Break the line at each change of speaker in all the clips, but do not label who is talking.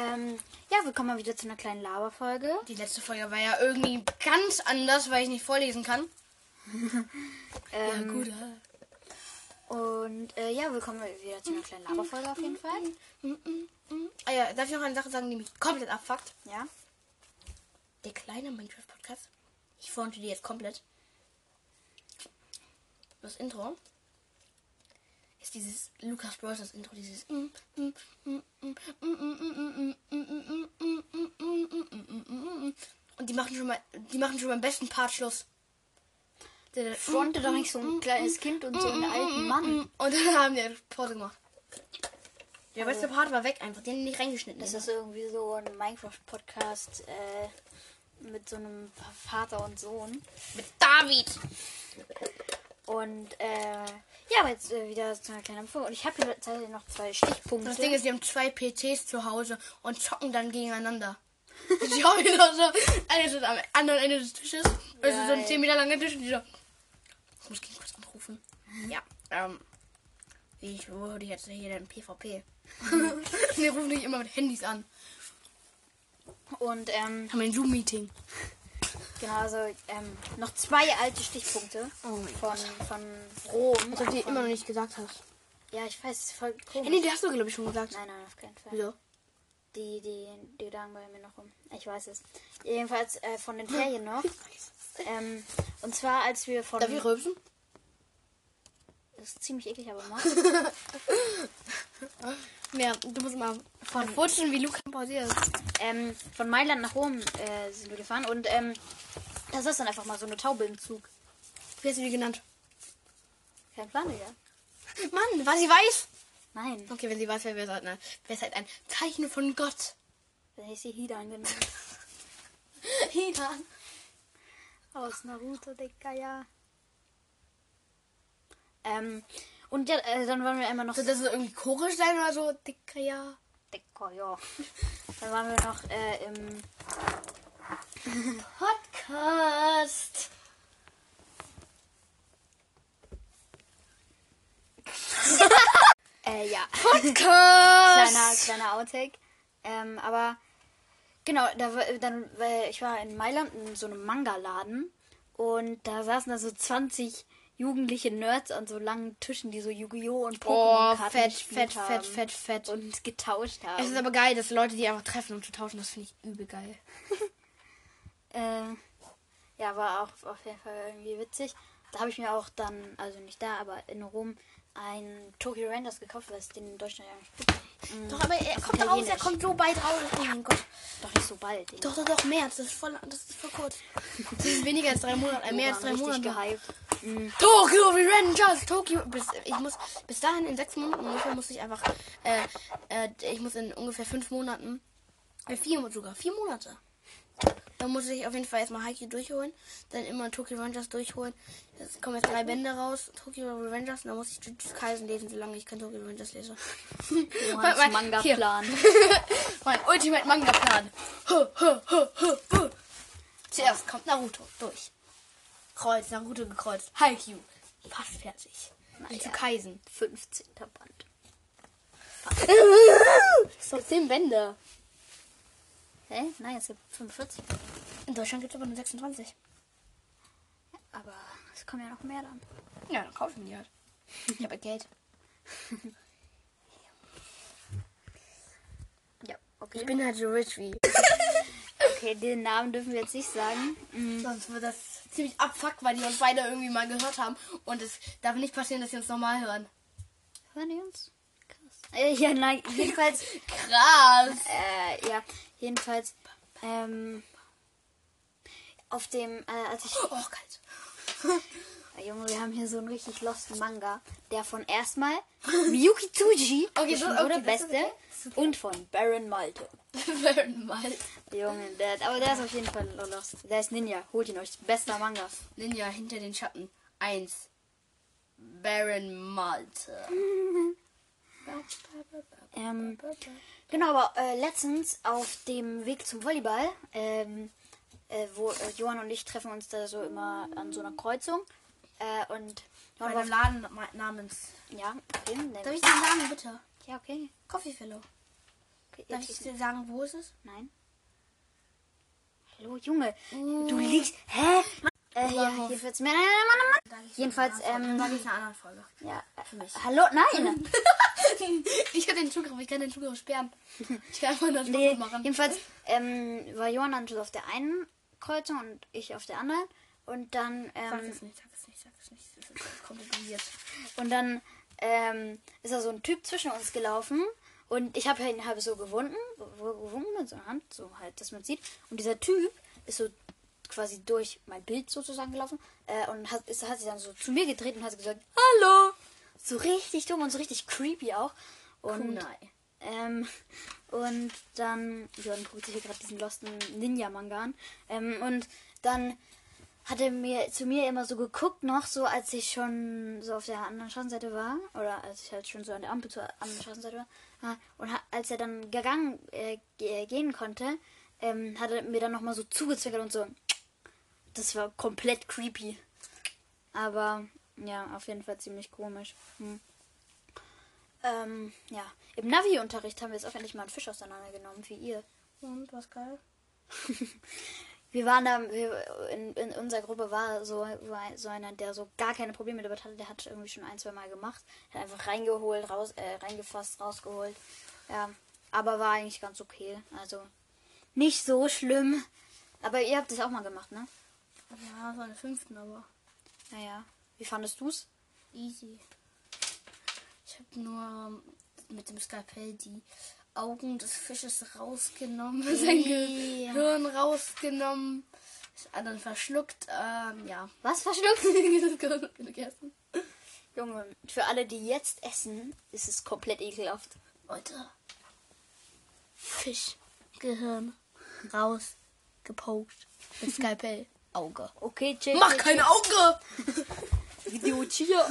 Ähm, ja, willkommen mal wieder zu einer kleinen Laberfolge.
Die letzte Folge war ja irgendwie ganz anders, weil ich nicht vorlesen kann.
Ähm,
gut.
Und äh, ja, willkommen wieder zu einer kleinen Laberfolge auf jeden Fall.
Ah ja, darf ich noch eine Sache sagen, die mich komplett abfuckt?
Ja.
Der kleine Minecraft-Podcast. Ich fronte die jetzt komplett. Das Intro ist dieses Lucas Bros. Intro, dieses und die machen schon mal, die machen schon beim besten Part Schluss. Der-
Fronte doch nicht so ein kleines Kind und so einen alten Mann.
Und dann haben die Pause gemacht. Der beste Part war weg einfach, den nicht reingeschnitten.
Das ist irgendwie so ein Minecraft-Podcast äh, mit so einem Vater und Sohn.
mit David.
Und äh, ja, aber jetzt äh, wieder zu einer kleinen Folge. Und ich habe hier tatsächlich noch zwei Stichpunkte.
Das Ding ist, die haben zwei PCs zu Hause und zocken dann gegeneinander. Ich habe ihn auch so, einer ist am anderen Ende des Tisches. Also so ein
Geil.
10 Meter langer Tisch und die so. Ich muss gehen kurz anrufen. Ja, ähm. Wie ich wurde jetzt hier den PvP. Wir rufen dich immer mit Handys an.
Und ähm,
Haben wir ein Zoom-Meeting.
Genau, also ähm, noch zwei alte Stichpunkte
Oh
von, von Rom.
Was du dir immer noch nicht gesagt hast.
Ja, ich weiß, es ist voll komisch.
Hey, nee, die hast du, glaube ich, schon gesagt.
Nein, nein, auf keinen Fall.
Wieso?
Die, die, die lagen bei mir noch rum. Ich weiß es. Jedenfalls äh, von den Ferien noch. Ähm, und zwar, als wir von.
Darf ich rülpsen?
Das ist ziemlich eklig, aber mach.
Ja, du musst mal von Rutschen, wie Luca pausiert.
ähm, von Mailand nach Rom äh, sind wir gefahren und ähm, da saß dann einfach mal so eine Taube im Zug.
Wie hast du die genannt?
Kein Plan, Digga.
Mann, war sie weiß?
Nein,
Okay, wenn sie weiß, wäre es halt, ne, wär's halt ein Zeichen von Gott.
dann hätte ich sie Hidan genannt.
Hidan.
Aus Naruto, Digga, ja. Ähm, und ja, äh, dann waren wir einmal noch.
Soll das irgendwie chorisch sein oder so? Dicker, ja.
Digga, ja. Dann waren wir noch äh, im.
Podcast.
Äh, ja.
Podcast.
kleiner, kleiner Outtake. Ähm, aber genau, da, dann, weil ich war in Mailand in so einem Manga-Laden und da saßen da so 20 jugendliche Nerds an so langen Tischen, die so Yu-Gi-Oh! und
Oh,
Pokémon-Karten
fett, fett,
haben
fett, fett, fett.
und getauscht
Es ist
haben.
aber geil, dass Leute die einfach treffen und zu tauschen. Das finde ich übel geil.
Äh, ja, war auch auf jeden Fall irgendwie witzig. Da habe ich mir auch dann, also nicht da, aber in Rom, ein Tokyo Rangers gekauft, weil es den in Deutschland ja nicht gibt.
Doch, aber er kommt raus, er kommt so bald raus. Oh mein Gott.
Doch nicht so bald.
Doch, doch, doch, März. Das ist voll, das ist voll kurz. Das ist weniger als drei Monate. Äh, mehr als drei Monate.
gehypt. Mhm.
Tokyo Revengers, Tokyo. Bis, ich muss bis dahin in sechs Monaten ungefähr muss ich einfach, äh, äh, ich muss in ungefähr fünf Monaten, äh, vier sogar, vier Monate. Dann muss ich auf jeden Fall erstmal Haikyuu durchholen, dann immer Tokyo Revengers durchholen. Es kommen jetzt drei Bände raus, Tokyo Revengers, und dann muss ich Jujutsu Kaisen lesen, solange ich kein Tokyo Revengers lese.
Johans
Mein-
Manga-Plan.
mein Ultimate Manga Plan. Huh, huh, huh, huh, huh. Zuerst kommt Naruto durch. Kreuz, Naruto gekreuzt. Haikyuu. Fast fertig. Und zu Kaisen.
15. Band.
Doch 10 Bände.
Hä? Nein, es gibt 45.
In Deutschland gibt es aber nur 26.
Aber es kommen ja noch mehr dann.
Ja, dann kaufen die halt. Ich habe Geld.
Ja, okay.
Ich bin halt so rich wie.
Okay, den Namen dürfen wir jetzt nicht sagen. Mhm.
Sonst wird das ziemlich abfuck, weil die uns beide irgendwie mal gehört haben. Und es darf nicht passieren, dass sie uns nochmal hören.
Hören die uns? Krass. Äh, ja, nein, jedenfalls.
Krass.
äh, ja, jedenfalls. Ähm, auf dem, äh, als ich.
Oh, kalt.
Junge, wir haben hier so einen richtig losten Manga, der von erstmal Miyuki Tsuji
Okay, so- okay, ist
beste,
okay.
und von Baron Malte.
Werden mal.
Junge, der, aber der ist auf jeden Fall lost. Der ist Ninja, holt ihn euch. Bester Manga.
Ninja hinter den Schatten. Eins. Baron Malte.
Ähm, genau, aber äh, letztens auf dem Weg zum Volleyball, ähm, äh, wo äh, Johann und ich treffen uns da so immer an so einer Kreuzung. Äh, und ja,
einem Laden namens.
ja, okay.
Darf ich dir sagen, bitte?
ja, okay.
Coffee Fellow.
okay
Darf ich dir sagen, wo ist es?
Nein. Hallo, Junge. Du liegst. Hä? Äh, ja, jedenfalls. Nein, nein, nein, nein, nein. Jedenfalls, ähm.
Sag ich in einer anderen Folge.
Ja, äh, hallo, nein.
ich habe den Zugriff, ich kann den Zugriff sperren. Ich kann einfach das
nee,
machen.
jedenfalls ähm, war Johann dann auf der einen Kreuzung und ich auf der anderen. Und dann,
Sag
ähm,
es nicht, sag es nicht, sag es nicht. Das ist kompliziert.
und dann ähm, ist da so ein Typ zwischen uns gelaufen. Und ich habe ihn halb so gewunden, gew- gewunken mit so einer Hand, so halt, dass man sieht. Und dieser Typ ist so quasi durch mein Bild sozusagen gelaufen äh, und hat, ist, hat sich dann so zu mir gedreht und hat gesagt, Hallo! So richtig dumm und so richtig creepy auch. Und,
Kunai.
ähm, und dann, Jörn guckt sich hier gerade diesen losten Ninja-Manga an. Ähm, und dann hat er mir zu mir immer so geguckt, noch so, als ich schon so auf der anderen Straßenseite war. Oder als ich halt schon so an der Ampel zur anderen Straßenseite war. Ja, Und als er dann gegangen äh, ge- gehen konnte, ähm, hat er mir dann nochmal so zugezwinkert und so. Das war komplett creepy. Aber ja, auf jeden Fall ziemlich komisch. Hm. Ähm, ja. Im Navi-Unterricht haben wir jetzt auch endlich mal einen Fisch auseinandergenommen, wie ihr.
Und was geil?
Wir waren da, in, in unserer Gruppe war so, war so einer, der so gar keine Probleme damit hatte. Der hat irgendwie schon ein, zwei Mal gemacht. Hat einfach reingeholt, raus, äh, reingefasst, rausgeholt. Ja, aber war eigentlich ganz okay. Also nicht so schlimm. Aber ihr habt es auch mal gemacht, ne?
Ja, so eine fünften, aber
Naja. Wie fandest du's?
easy. Ich habe nur mit dem Skalpell die Augen des Fisches rausgenommen, sein
Ja.
Gehirn rausgenommen, das dann verschluckt, ähm, ja.
Was verschluckt?
gegessen.
Junge, für alle, die jetzt essen, ist es komplett ekelhaft.
Leute, Fisch, Gehirn, raus, gepokt, mit Skalpell, Auge.
Okay, chill.
Mach
chill,
kein Auge!
chill. Idiot hier.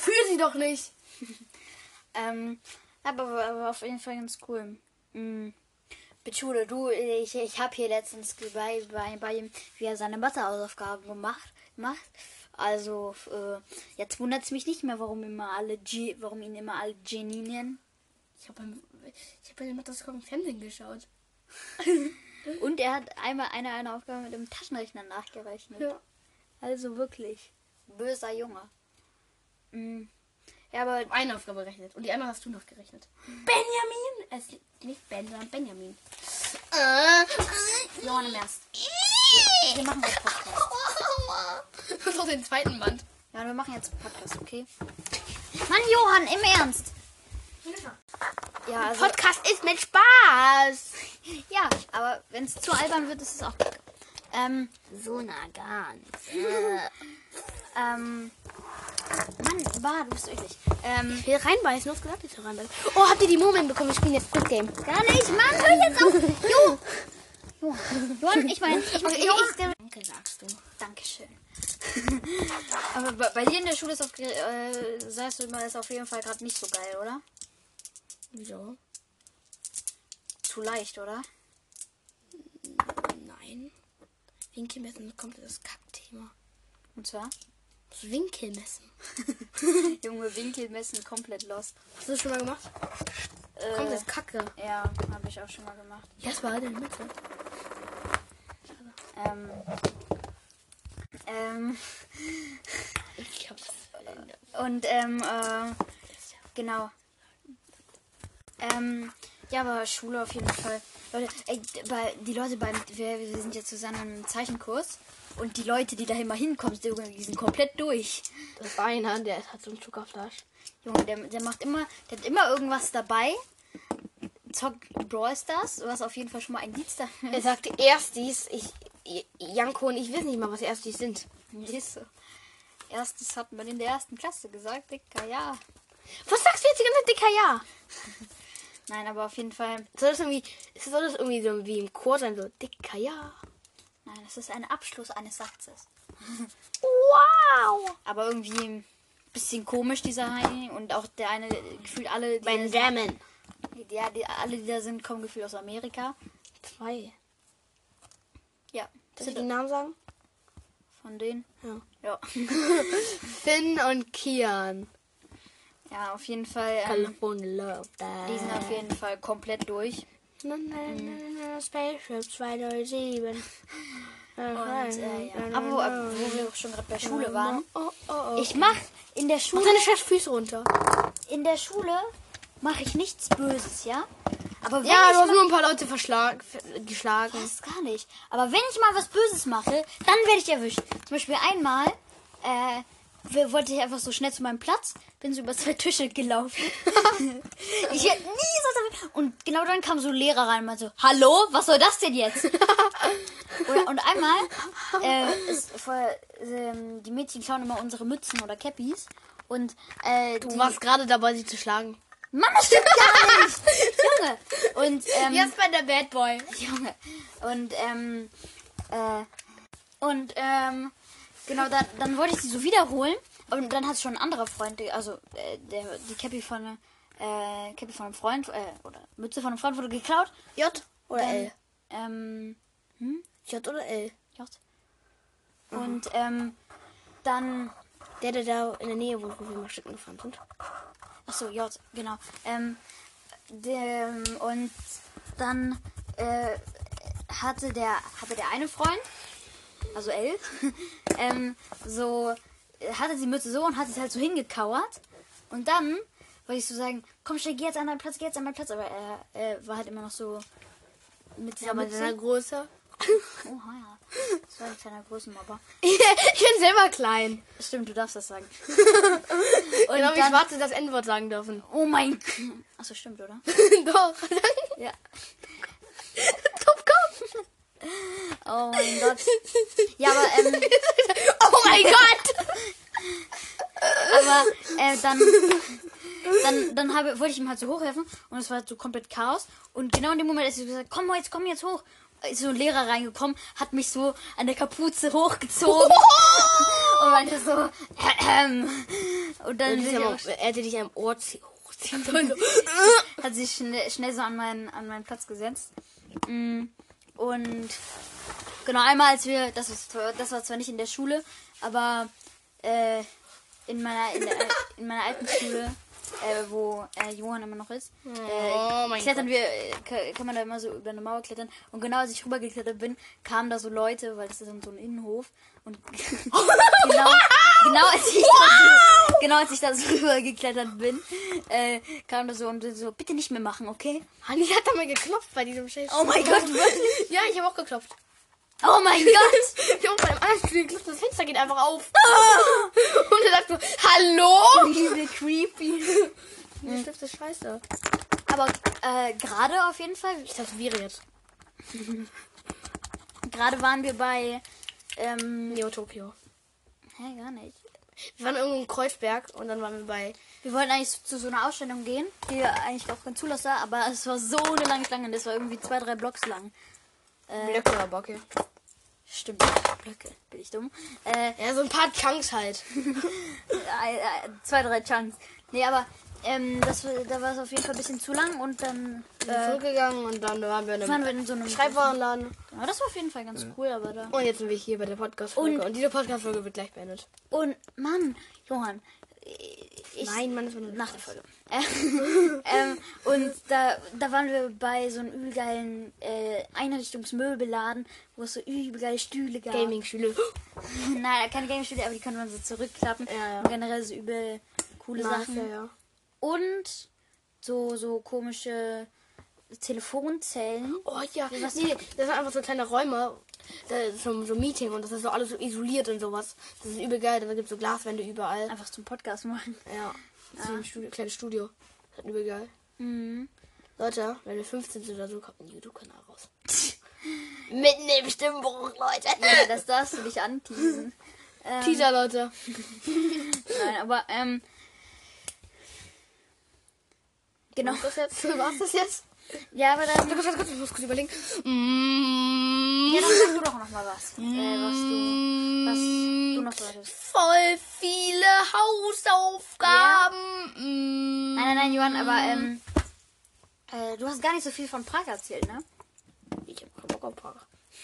Fühl sie doch nicht!
Ähm, aber war, auf jeden Fall ganz cool. Mhm. Betschule, du, ich, ich habe hier letztens bei, bei, bei ihm, wie er seine Mathehausaufgaben gemacht macht. Also, äh, jetzt wundert es mich nicht mehr, warum immer alle G, warum ihn immer alle Genie nennen.
Ich habe ich hab bei dem das im Fernsehen geschaut.
Und er hat einmal eine, eine Aufgabe mit dem Taschenrechner nachgerechnet.
Ja.
Also wirklich. Böser Junge. Mhm. Ja, aber
Eine Aufgabe gerechnet. Und die andere hast du noch gerechnet. Benjamin! Es ist nicht Ben, sondern Benjamin. Äh,
Johann im Ernst. Wir machen jetzt Podcast.
Das ist den zweiten Band.
Ja, wir machen jetzt Podcast, okay? Mann, Johann, im Ernst. Ja, also,
Podcast ist mit Spaß!
ja, aber wenn es zu albern wird, ist es auch. Ähm,
So nah ganz.
ähm, Mann, bah, du bist eklig. Ähm,
Ich will reinbeißen, du hast gesagt, ich soll reinbeißen. Oh, habt ihr die Moment bekommen? Wir spielen jetzt Squid Game.
gar nicht, Mann, hör jetzt auf. Jo. Jo. Johann, ich meine, ich,
Okay, ich,
ich,
Danke, sagst du.
Dankeschön. aber bei, bei dir in der Schule ist auf, äh, sagst du immer, ist auf jeden Fall gerade nicht so geil, oder?
Wieso?
Zu leicht, oder?
Nein. Winkelmessen kommt das Kackthema.
Und zwar?
Das Winkelmessen.
Junge, Winkelmessen komplett lost.
Hast du das schon mal gemacht?
Äh,
das Kacke.
Ja, habe ich auch schon mal gemacht.
Ja, das war halt in der Mitte.
Ähm. Ähm.
Ich hab's.
Und, ähm, äh, genau. Ähm, ja, aber Schule auf jeden Fall. Leute, ey, bei, die Leute beim, wir, wir sind jetzt zusammen im Zeichenkurs. Und die Leute, die da immer hinkommen, die, sind komplett durch.
Das war einer, der hat so einen Zuckerflasch.
Junge, der, der macht immer, der hat immer irgendwas dabei. Zockt Brawl Stars, was auf jeden Fall schon mal ein Indiz da
Er sagte Erstis. Ich, Janko und ich wissen nicht mal, was Erstis sind.
ist. so. Erstes hat man in der ersten Klasse gesagt, Dicker, ja.
Was sagst du jetzt die ganze dicker Ja?
Nein, aber auf jeden Fall,
Soll das irgendwie, soll das irgendwie so wie im Chor sein, so dicker Ja?
nein, das ist ein Abschluss eines Satzes.
Wow!
Aber irgendwie ein bisschen komisch, dieser Heini. Und auch der eine, gefühlt alle, die,
Benjamin.
ja, die, alle, die da sind, kommen gefühlt aus Amerika.
Zwei.
Ja.
Soll ich den Namen sagen?
Von denen.
Ja.
Ja.
Finn und Kian.
Ja, auf jeden Fall. Ähm, die sind auf jeden Fall komplett durch.
Spaceship 207.
Und, äh, ja. Aber wo, wo wir schon gerade bei Schule waren.
Oh, oh, oh.
Ich mach in der
Mach
Schule,
deine scheiß Füße runter.
in der Schule mache ich nichts Böses, ja? Aber wenn
Ja,
ich
du hast
mal,
nur ein paar Leute geschlagen.
das gar nicht. Aber wenn ich mal was Böses mache, dann werde ich erwischt. Zum Beispiel einmal äh, wollte ich einfach so schnell zu meinem Platz, bin so über zwei Tische gelaufen. ich hätte nie so und genau dann kam so ein Lehrer rein und meinte so, hallo, was soll das denn jetzt? Und einmal, äh, ist vor, ähm, die Mädchen klauen immer unsere Mützen oder Cappies und äh,
Du
die,
warst gerade dabei, sie zu schlagen.
Mann, das stimmt gar nicht, Junge. Und ähm,
Jetzt bei der Bad Boy.
Junge. Und, ähm, äh, und, ähm, genau, dann, dann wollte ich sie so wiederholen. Und dann hat schon ein anderer Freund, also, äh, der, die Cappy von, äh, Cappy von einem Freund, äh, oder Mütze von einem Freund wurde geklaut.
J oder
Dann,
L?
Ähm,
J oder L?
J. Und, ähm, dann,
Der, der da in der Nähe wohnt, wo wir mal Stücken gefahren sind.
Achso, J, genau. Ähm, dem, und dann äh, hatte der hatte der eine Freund, also L, ähm, so hatte die Mütze so und hat sich halt so hingekauert. Und dann wollte ich so sagen, komm schnell, geh jetzt an deinen Platz, geh jetzt an meinen Platz. Aber er äh, war halt immer noch so mit dieser
Ja,
Mütze.
seiner Größe.
Oha, ja. Das war ein kleiner Größenmobber.
ich bin selber klein.
Stimmt, du darfst das sagen.
Und genau wie
dann-
Schwarze das N-Wort sagen dürfen.
Oh mein Gott. Achso, stimmt, oder?
Doch.
Ja.
Top, komm.
Oh mein Gott. Ja, aber, ähm,
Oh mein Gott.
Äh, dann, dann, dann habe, wollte ich ihm halt so hochhelfen und es war halt so komplett Chaos. Und genau in dem Moment, als ich gesagt komm jetzt, komm jetzt hoch, ist so ein Lehrer reingekommen, hat mich so an der Kapuze hochgezogen und meinte so, ähm. Und dann
Er am-
auch,
er hätte dich am Ohr zie- hochziehen sollen.
hat sich schnell, schnell so an meinen, an meinen Platz gesetzt. Mm, Und genau einmal, als wir, das, ist, zwar- das war zwar nicht in der Schule, aber äh, in, meiner, in, der, in meiner alten Schule, äh, wo äh, Johann immer noch ist, äh,
Oh
klettern wir, äh, ka- kann man da immer so über eine Mauer klettern. Und genau als ich rübergeklettert bin, kamen da so Leute, weil das ist dann so ein Innenhof. Und genau, genau als ich da so, genau als ich da so rübergeklettert bin, äh, kam da so und so, bitte nicht mehr machen, okay?
Hanni hat da mal geklopft bei diesem Scheiß.
Oh mein Gott?
Ja, ich habe auch geklopft.
Oh mein Gott!
Ich habe bei einem anderen Spiel das Fenster geht einfach auf. Und er sagt so, hallo?
Wie creepy.
Der Stift ist scheiße.
Aber äh, gerade auf jeden Fall,
Ich tätowiere jetzt.
gerade waren wir bei, ähm,
Neo Tokyo.
hä, gar nicht.
Wir waren irgendwo im Kreuzberg und dann waren wir bei.
Wir wollten eigentlich zu so einer Ausstellung gehen, die eigentlich auch ganz cool aussah, aber es war so eine lange Schlange, das war irgendwie zwei, drei Blocks lang. Äh,
Blöcke oder Bocke.
Stimmt, Blöcke, bin ich dumm. Äh,
Ja, so ein paar Chunks halt.
zwei, drei Chunks. Nee, aber ähm, das, da war es auf jeden Fall ein bisschen zu lang und dann
Wir sind
äh,
zurückgegangen und dann waren wir in
waren
einem
wir in so einem
Schreibwarenladen.
Ja, das war auf jeden Fall ganz cool, aber da.
Und jetzt sind wir hier bei der Podcast-Folge.
Und-
Und, diese Podcast-Folge wird gleich beendet.
Und Mann, Johann, ich,
Nein, Mann, das war eine
nach der Folge. Äh, ähm, und da, da waren wir bei so einem übelgeilen äh, Einrichtungsmöbelladen, wo es so übelgeile Stühle gab.
Gaming-Schule.
Nein, keine Gaming-Stühle, aber die konnte man so zurückklappen.
Ja, ja.
Und generell so übel coole Sachen.
Ja.
Und so, so komische Telefonzellen.
Oh ja, nee, das sind einfach so kleine Räume. Da ist so, ein Meeting und das ist so alles so isoliert und sowas. Das ist übel geil, da gibt es so Glaswände überall.
Einfach zum Podcast machen.
Ja, das ist so ein Studio, kleines Studio. Das ist übel geil.
Mhm.
Leute, wenn wir 15 sind oder so, kommt ein YouTube-Kanal raus. Mitten im Stimmbruch, Leute.
Ja, das darfst du nicht anteasen. Ähm,
Teaser, Leute.
Nein, aber ähm. Genau.
Was das jetzt? Was das jetzt?
Ja, aber dann.
Ich muss kurz überlegen. Mm,
Ja, dann sag du doch noch mal was. Äh, was du. Was du noch so hattest.
Voll viele Hausaufgaben. Mm.
Nein, nein, nein, Johann, aber ähm. Äh, du hast gar nicht so viel von Prag erzählt, ne?
Ich hab keinen Bock auf Prag.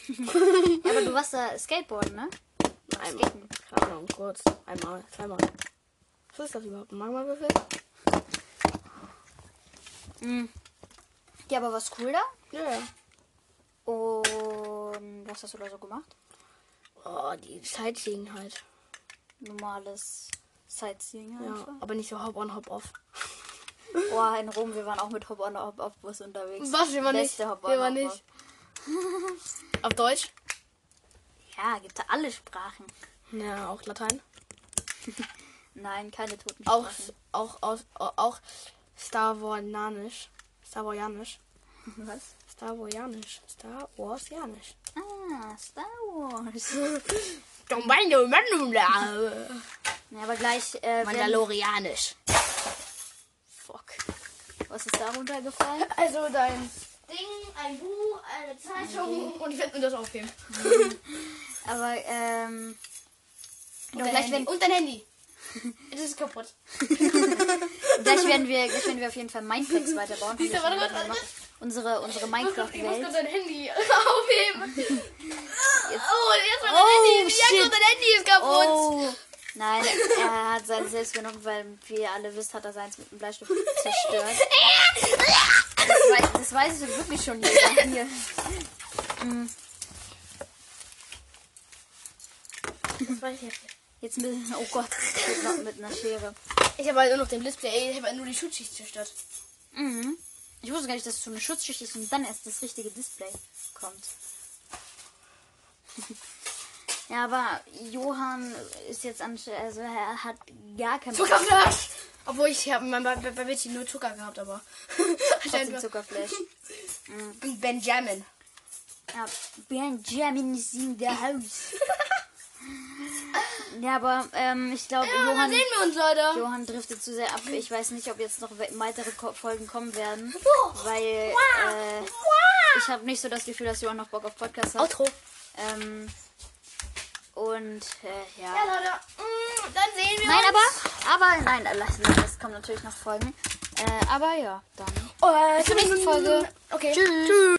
Ja, aber du warst da Skateboarden, ne?
Einmal. Keine Ahnung, kurz. Einmal, zweimal. Was ist das überhaupt? Ein Magma-Würfel?
Mhm. Ja, aber was cool da?
Ja, ja.
Und was hast du da so gemacht?
Oh, die Sightseeing halt.
Normales Sightseeing
Ja,
einfach.
aber nicht so Hop-on, Hop-off.
Oh, in Rom, wir waren auch mit Hop-on, Hop-off-Bus unterwegs.
Was? Wir waren nicht.
Beste
Wir waren nicht. Auf Deutsch?
Ja, gibt da alle Sprachen.
Ja, auch Latein.
Nein, keine toten
Auch,
Sprachen.
auch, aus, auch Star Warsianisch. Star.
Was?
Star Warsianisch. Star Warsianisch.
Ah, Star Wars. ja, aber gleich. Äh,
Mandalorianisch.
Fuck. Was ist da runtergefallen?
Also dein Ding, ein Buch, eine Zeitung und ich werde mir das aufheben.
Aber, ähm.
Und
Doch,
dein, Handy. und dein Handy. Es ist kaputt.
gleich, werden wir, gleich werden wir auf jeden Fall Mineplex weiterbauen.
Siehst du, warte,
schon
warte,
Unsere, unsere
Ich muss
Minecraft-Welt.
kurz dein Handy aufheben. oh, jetzt war dein
Oh,
Handy. Ja,
shit.
gut, dein Handy ist kaputt.
Oh! Nein, er hat sein selbst genommen, weil, wie ihr alle wisst, hat er seins mit einem Bleistift zerstört. Das, wei das weiß ich wirklich schon jeder hier.
Das weiß ich jetzt.
Jetzt mit, oh Gott, mit, einer Schere.
Ich habe halt nur noch den Display. Ich habe halt nur die Schutzschicht zerstört.
Mhm. Ich wusste gar nicht, dass es so eine Schutzschicht ist und dann erst das richtige Display kommt. ja, aber Johann ist jetzt an, also er hat gar kein
Zuckerflash. Obwohl ich habe bei, bei, bei Mädchen nur Zucker gehabt, aber.
trotzdem Zuckerflash.
Und Benjamin.
Ja, Benjamin ist in der Haus. Ja, aber ähm, ich glaube,
Ja,
Johann,
sehen wir uns heute.
Johann driftet zu sehr ab. Ich weiß nicht, ob jetzt noch we- weitere Ko Folgen kommen werden, weil äh, ich habe nicht so das Gefühl, dass Johann noch Bock auf Podcast hat.
Outro.
Ähm, und äh, ja.
Ja, Leute. Mm, dann sehen wir
Nein,
uns.
aber, aber, nein, äh, lass lass, es kommen natürlich noch Folgen. Äh, aber ja, dann.
aber.
Bis zur nächsten Folge.
Okay.
Tschüss.